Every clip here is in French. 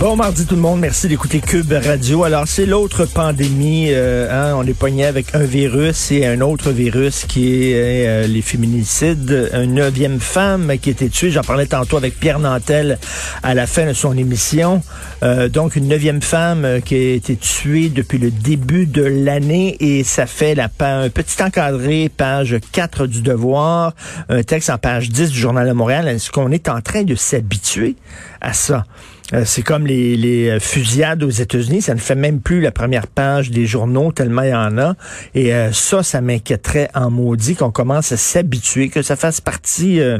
Bon mardi tout le monde, merci d'écouter Cube Radio. Alors c'est l'autre pandémie, euh, hein, on est pogné avec un virus et un autre virus qui est euh, les féminicides. Une neuvième femme qui a été tuée, j'en parlais tantôt avec Pierre Nantel à la fin de son émission. Euh, donc une neuvième femme qui a été tuée depuis le début de l'année et ça fait la un petit encadré, page 4 du Devoir, un texte en page 10 du Journal de Montréal. Est-ce qu'on est en train de s'habituer à ça? Euh, c'est comme les, les, fusillades aux États-Unis, ça ne fait même plus la première page des journaux tellement il y en a. Et euh, ça, ça m'inquiéterait en maudit qu'on commence à s'habituer, que ça fasse partie euh,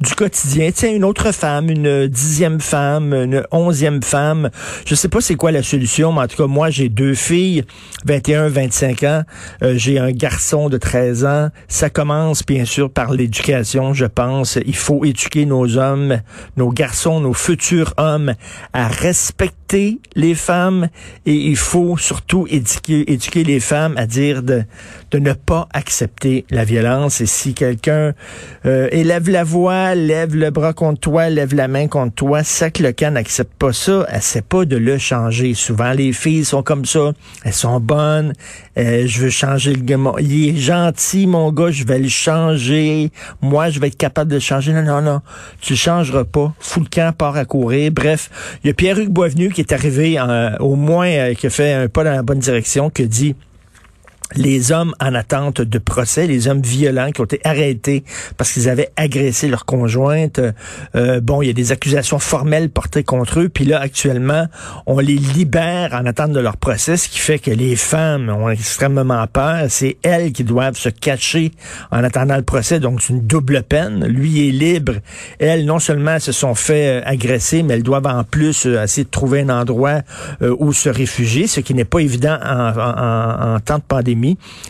du quotidien. Tiens, une autre femme, une dixième femme, une onzième femme. Je sais pas c'est quoi la solution, mais en tout cas, moi, j'ai deux filles, 21, 25 ans. j'ai un garçon de 13 ans. Ça commence, bien sûr, par l'éducation, je pense. Il faut éduquer nos hommes, nos garçons, nos futurs hommes à respecter les femmes et il faut surtout éduquer, éduquer les femmes à dire de, de ne pas accepter la violence. Et si quelqu'un euh, élève la voix, lève le bras contre toi, lève la main contre toi, que le cas n'accepte pas ça, essaie pas de le changer. Souvent, les filles sont comme ça, elles sont bonnes, euh, je veux changer le gars. Il est gentil, mon gars, je vais le changer. Moi, je vais être capable de changer. Non, non, non, tu changeras pas. Fous le camp, part à courir. Bref, il y a Pierre-Hugues Boisvenu qui est arrivé euh, au moins, euh, qui a fait un pas dans la bonne direction, qui dit les hommes en attente de procès, les hommes violents qui ont été arrêtés parce qu'ils avaient agressé leur conjointe. Euh, bon, il y a des accusations formelles portées contre eux. Puis là, actuellement, on les libère en attente de leur procès, ce qui fait que les femmes ont extrêmement peur. C'est elles qui doivent se cacher en attendant le procès. Donc, c'est une double peine. Lui est libre. Elles, non seulement se sont fait euh, agresser, mais elles doivent en plus euh, essayer de trouver un endroit où se réfugier, ce qui n'est pas évident en, en, en temps de pandémie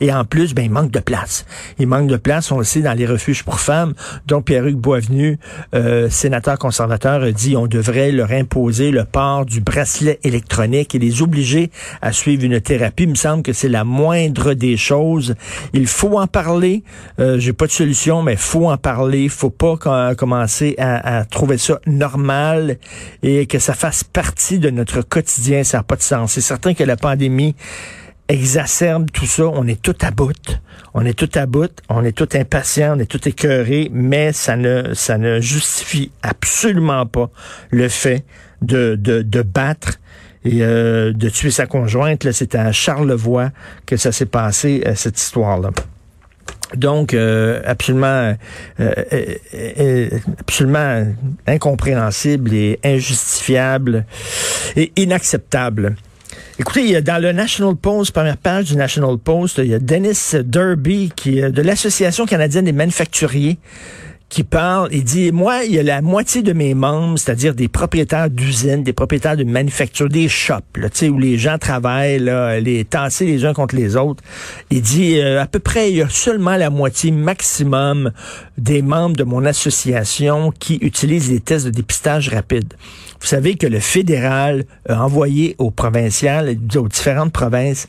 et en plus, ben, il manque de place. Il manque de place, on le sait, dans les refuges pour femmes. Donc, Pierre-Hugues Boisvenu, euh, sénateur conservateur, a dit on devrait leur imposer le port du bracelet électronique et les obliger à suivre une thérapie. Il me semble que c'est la moindre des choses. Il faut en parler. Euh, J'ai pas de solution, mais faut en parler. Faut pas commencer à, à, trouver ça normal et que ça fasse partie de notre quotidien. Ça n'a pas de sens. C'est certain que la pandémie exacerbe tout ça. On est tout à bout. On est tout à bout. On est tout impatient. On est tout écœuré. Mais ça ne, ça ne justifie absolument pas le fait de, de, de battre et euh, de tuer sa conjointe. C'était à Charlevoix que ça s'est passé, euh, cette histoire-là. Donc, euh, absolument, absolument incompréhensible et injustifiable et inacceptable. Écoutez, dans le National Post, première page du National Post, il y a Dennis Derby, qui est de l'Association canadienne des manufacturiers, qui parle et dit, moi, il y a la moitié de mes membres, c'est-à-dire des propriétaires d'usines, des propriétaires de manufactures, des shops, là, où les gens travaillent, là, les tasser les uns contre les autres. Il dit, euh, à peu près, il y a seulement la moitié maximum des membres de mon association qui utilisent les tests de dépistage rapide. Vous savez que le fédéral a envoyé aux provinciales, aux différentes provinces,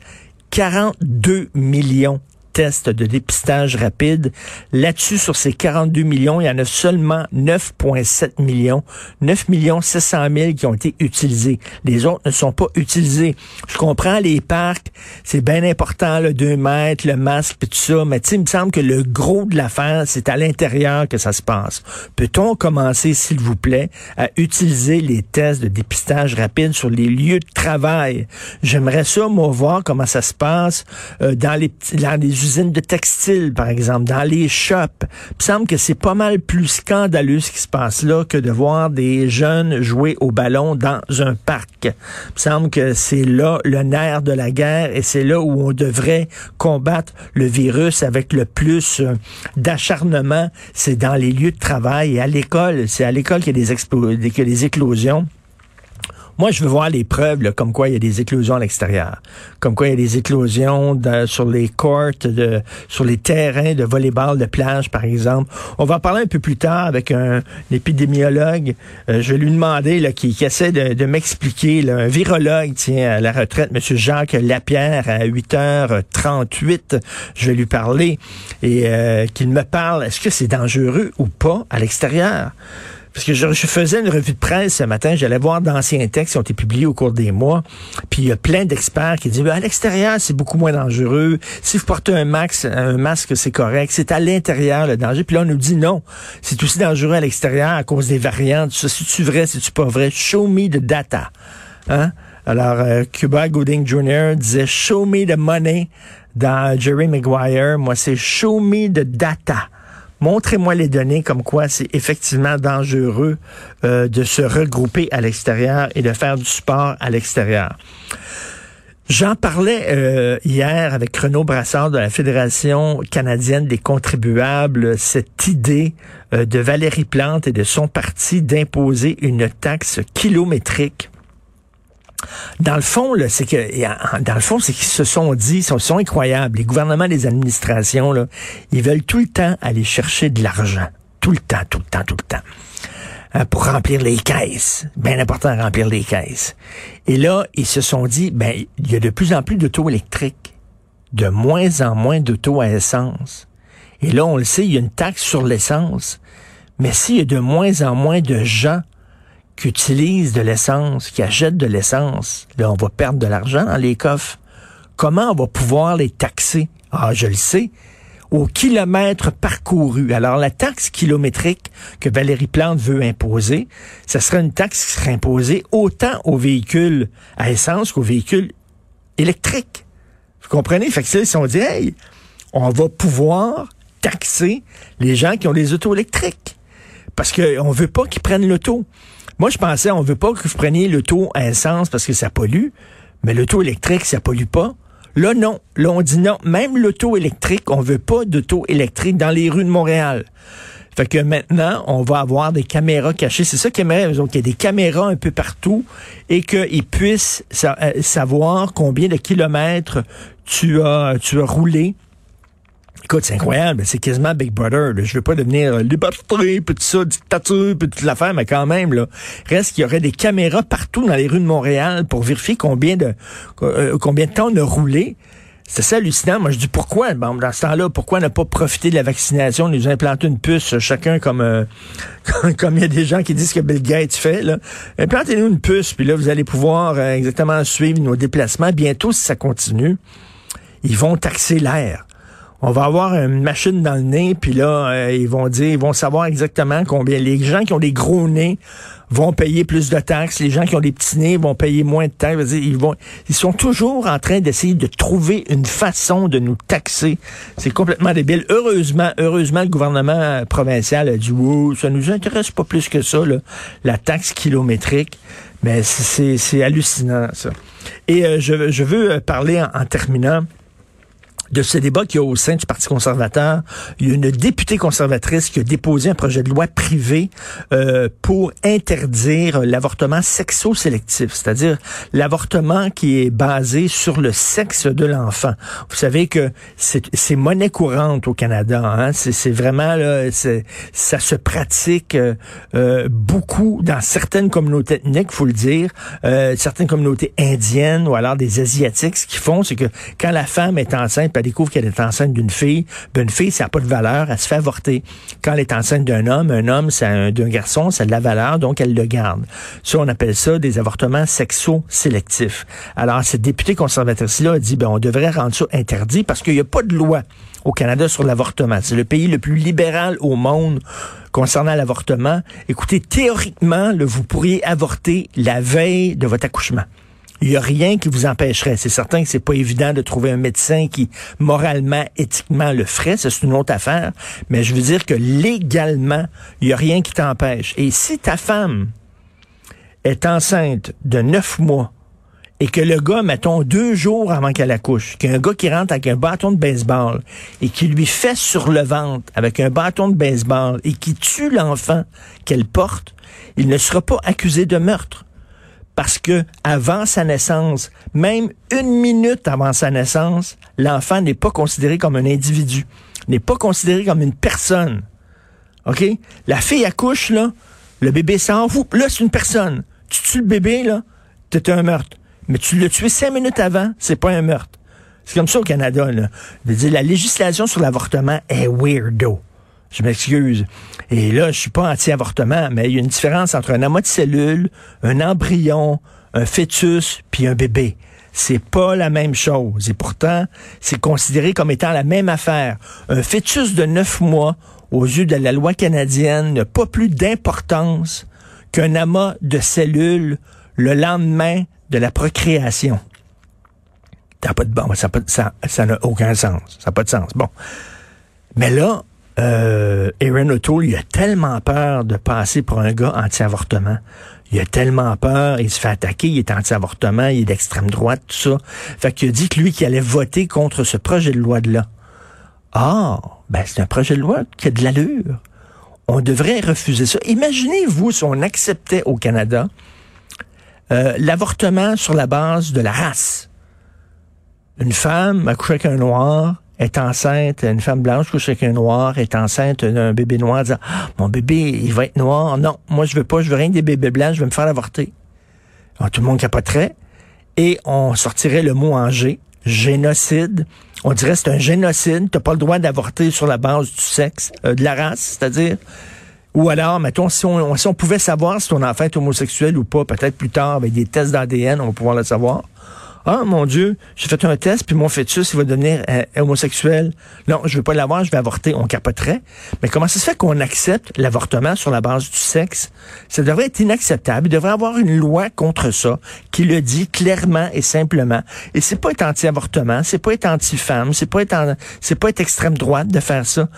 42 millions tests de dépistage rapide. Là-dessus, sur ces 42 millions, il y en a seulement 9,7 millions, 9 millions 600 000 qui ont été utilisés. Les autres ne sont pas utilisés. Je comprends les parcs, c'est bien important, le 2 mètres, le masque, et tout ça, mais il me semble que le gros de l'affaire, c'est à l'intérieur que ça se passe. Peut-on commencer, s'il vous plaît, à utiliser les tests de dépistage rapide sur les lieux de travail? J'aimerais ça, moi, voir comment ça se passe euh, dans les, dans les de textiles, par exemple, dans les shops. Il me semble que c'est pas mal plus scandaleux ce qui se passe là que de voir des jeunes jouer au ballon dans un parc. Il me semble que c'est là le nerf de la guerre et c'est là où on devrait combattre le virus avec le plus euh, d'acharnement. C'est dans les lieux de travail et à l'école. C'est à l'école qu'il y a des, qu'il y a des éclosions Moi, je veux voir les preuves, là, comme quoi il y a des éclosions à l'extérieur, comme quoi il y a des éclosions sur les courts, de, sur les terrains de volleyball de plage, par exemple. On va en parler un peu plus tard avec un, épidémiologue. Euh, je vais lui demander là, qui, qui essaie de, de m'expliquer, un virologue, tiens, à la retraite, M. Jacques Lapierre, à 8h38. Je vais lui parler et euh, qu'il me parle. Est-ce que c'est dangereux ou pas à l'extérieur? Parce que je, faisais une revue de presse ce matin, j'allais voir d'anciens textes qui ont été publiés au cours des mois, puis il y a plein d'experts qui disent, à l'extérieur, c'est beaucoup moins dangereux. Si vous portez un, max, un masque, c'est correct. C'est à l'intérieur le danger. Puis là, on nous dit non, c'est aussi dangereux à l'extérieur à cause des variantes. C'est-tu vrai, c'est-tu pas vrai? Show me the data. Hein? Alors, euh, Cuba Gooding Jr. disait, show me the money dans Jerry Maguire. Moi, c'est show me the data. Montrez-moi les données comme quoi c'est effectivement dangereux euh, de se regrouper à l'extérieur et de faire du sport à l'extérieur. J'en parlais euh, hier avec Renaud Brassard de la Fédération canadienne des contribuables, cette idée euh, de Valérie Plante et de son parti d'imposer une taxe kilométrique dans le fond, c'est que dans le fond, c'est qu'ils se sont dit, ils sont, incroyables. Les gouvernements, les administrations, ils veulent tout le temps aller chercher de l'argent. Tout le temps, tout le temps, tout le temps. Hein, pour remplir les caisses. Bien important remplir les caisses. Et là, ils se sont dit, ben, il y a de plus en plus d'auto électriques. De moins en moins d'auto à essence. Et là, on le sait, il y a une taxe sur l'essence. Mais s'il y a de moins en moins de gens qui utilisent de l'essence, qui achètent de l'essence, là, on va perdre de l'argent dans les coffres. Comment on va pouvoir les taxer? Ah, je le sais. Au kilomètre parcouru. Alors, la taxe kilométrique que Valérie Plante veut imposer, ce serait une taxe qui serait imposée autant aux véhicules à essence qu'aux véhicules électriques. Vous comprenez? Fait que ils sont dit, hey, on va pouvoir taxer les gens qui ont des autos électriques. Parce qu'on veut pas qu'ils prennent l'auto. Moi, je pensais, on veut pas que vous preniez l'auto à essence parce que ça pollue, mais l'auto électrique, ça pollue pas. Là, non. Là, on dit non. Même l'auto électrique, on veut pas d'auto électrique dans les rues de Montréal. Fait que maintenant, on va avoir des caméras cachées. C'est ça qu'ils aimeraient, autres, qu'il y ait des caméras un peu partout et qu'ils puissent euh, savoir combien de kilomètres tu as, tu as roulé Écoute, c'est incroyable. C'est quasiment Big Brother. Je veux pas devenir euh, liberté, puis tout ça, dictature, puis toute l'affaire, mais quand même, là, reste qu'il y aurait des caméras partout dans les rues de Montréal pour vérifier combien de euh, combien de temps on a roulé. C'est ça hallucinant. Moi, je dis pourquoi, dans ce temps-là, pourquoi ne pas profiter de la vaccination, nous implanter une puce, chacun comme euh, comme il y a des gens qui disent que Bill Gates fait, là. Implantez-nous une puce, puis là, vous allez pouvoir exactement suivre nos déplacements. Bientôt, si ça continue, ils vont taxer l'air on va avoir une machine dans le nez, puis là, euh, ils vont dire, ils vont savoir exactement combien. Les gens qui ont des gros nez vont payer plus de taxes. Les gens qui ont des petits nez vont payer moins de taxes. Ils vont, ils sont toujours en train d'essayer de trouver une façon de nous taxer. C'est complètement débile. Heureusement, heureusement, le gouvernement provincial a dit, wow, ça nous intéresse pas plus que ça, la taxe kilométrique. Mais c'est hallucinant, ça. Et euh, je, je, veux parler en terminant de ce débat qu'il y a au sein du Parti conservateur. Il y a une députée conservatrice qui a déposé un projet de loi privé euh, pour interdire l'avortement sexo-sélectif, c'est-à-dire l'avortement qui est basé sur le sexe de l'enfant. Vous savez que c'est monnaie courante au Canada. Hein? C'est vraiment là, ça se pratique euh, euh, beaucoup dans certaines communautés ethniques, faut le dire, euh, certaines communautés indiennes ou alors des asiatiques. Ce qu'ils font, c'est que quand la femme est enceinte elle découvre qu'elle est enceinte d'une fille, ben une fille, ça n'a pas de valeur, elle se fait avorter. Quand elle est enceinte d'un homme, un homme, c'est d'un garçon, ça a de la valeur, donc elle le garde. Ça, on appelle ça des avortements sexo-sélectifs. Alors, cette députée conservatrice-là a dit, ben, on devrait rendre ça interdit parce qu'il n'y a pas de loi au Canada sur l'avortement. C'est le pays le plus libéral au monde concernant l'avortement. Écoutez, théoriquement, vous pourriez avorter la veille de votre accouchement. Il n'y a rien qui vous empêcherait. C'est certain que c'est pas évident de trouver un médecin qui, moralement, éthiquement, le ferait. C'est une autre affaire. Mais je veux dire que légalement, il n'y a rien qui t'empêche. Et si ta femme est enceinte de neuf mois et que le gars, mettons, deux jours avant qu'elle accouche, qu'il y a un gars qui rentre avec un bâton de baseball et qui lui fait sur le ventre avec un bâton de baseball et qui tue l'enfant qu'elle porte, il ne sera pas accusé de meurtre parce que avant sa naissance, même une minute avant sa naissance, l'enfant n'est pas considéré comme un individu, n'est pas considéré comme une personne. OK? La fille accouche, là, le bébé sort, là, c'est une personne. Tu tues le bébé, là, t'es un meurtre. Mais tu l'as tué cinq minutes avant, c'est pas un meurtre. C'est comme ça au Canada, là. Je dire, la législation sur l'avortement est weirdo. Je m'excuse. Et là, je suis pas anti-avortement, mais il y a une différence entre un amas de cellules, un embryon, un fœtus, puis un bébé. C'est pas la même chose. Et pourtant, c'est considéré comme étant la même affaire. Un fœtus de neuf mois, aux yeux de la loi canadienne, n'a pas plus d'importance qu'un amas de cellules le lendemain de la procréation. Ça n'a pas de bon, ça n'a aucun sens. Ça n'a pas de sens. Bon. Mais là, euh, Aaron O'Toole, il a tellement peur de passer pour un gars anti-avortement. Il a tellement peur, il se fait attaquer, il est anti-avortement, il est d'extrême droite, tout ça. Fait qu'il a dit que lui, qu'il allait voter contre ce projet de loi-là. Ah, ben c'est un projet de loi qui a de l'allure. On devrait refuser ça. Imaginez-vous si on acceptait au Canada euh, l'avortement sur la base de la race. Une femme accouche avec noir, est enceinte, une femme blanche couche avec un noir, est enceinte d'un bébé noir, disant ah, mon bébé, il va être noir. Non, moi je veux pas, je veux rien des bébés blancs, je veux me faire avorter. Alors, tout le monde capoterait et on sortirait le mot en G, génocide. On dirait c'est un génocide, t'as pas le droit d'avorter sur la base du sexe, euh, de la race, c'est-à-dire. Ou alors, mettons, si on, si on pouvait savoir si ton enfant est homosexuel ou pas, peut-être plus tard, avec des tests d'ADN, on va pouvoir le savoir. Ah, mon Dieu, j'ai fait un test, puis mon fœtus, il va devenir euh, homosexuel. Non, je veux pas l'avoir, je vais avorter. On capoterait. Mais comment ça se fait qu'on accepte l'avortement sur la base du sexe? Ça devrait être inacceptable. Il devrait y avoir une loi contre ça qui le dit clairement et simplement. Et c'est pas être anti-avortement, c'est pas être anti-femme, c'est pas être c'est pas être extrême droite de faire ça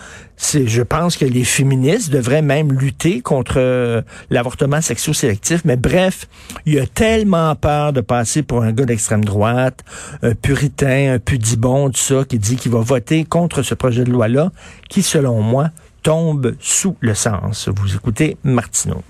je pense que les féministes devraient même lutter contre l'avortement sexo-sélectif. Mais bref, il y a tellement peur de passer pour un gars d'extrême droite, un puritain, un pudibon, tout ça, qui dit qu'il va voter contre ce projet de loi-là, qui, selon moi, tombe sous le sens. Vous écoutez Martineau.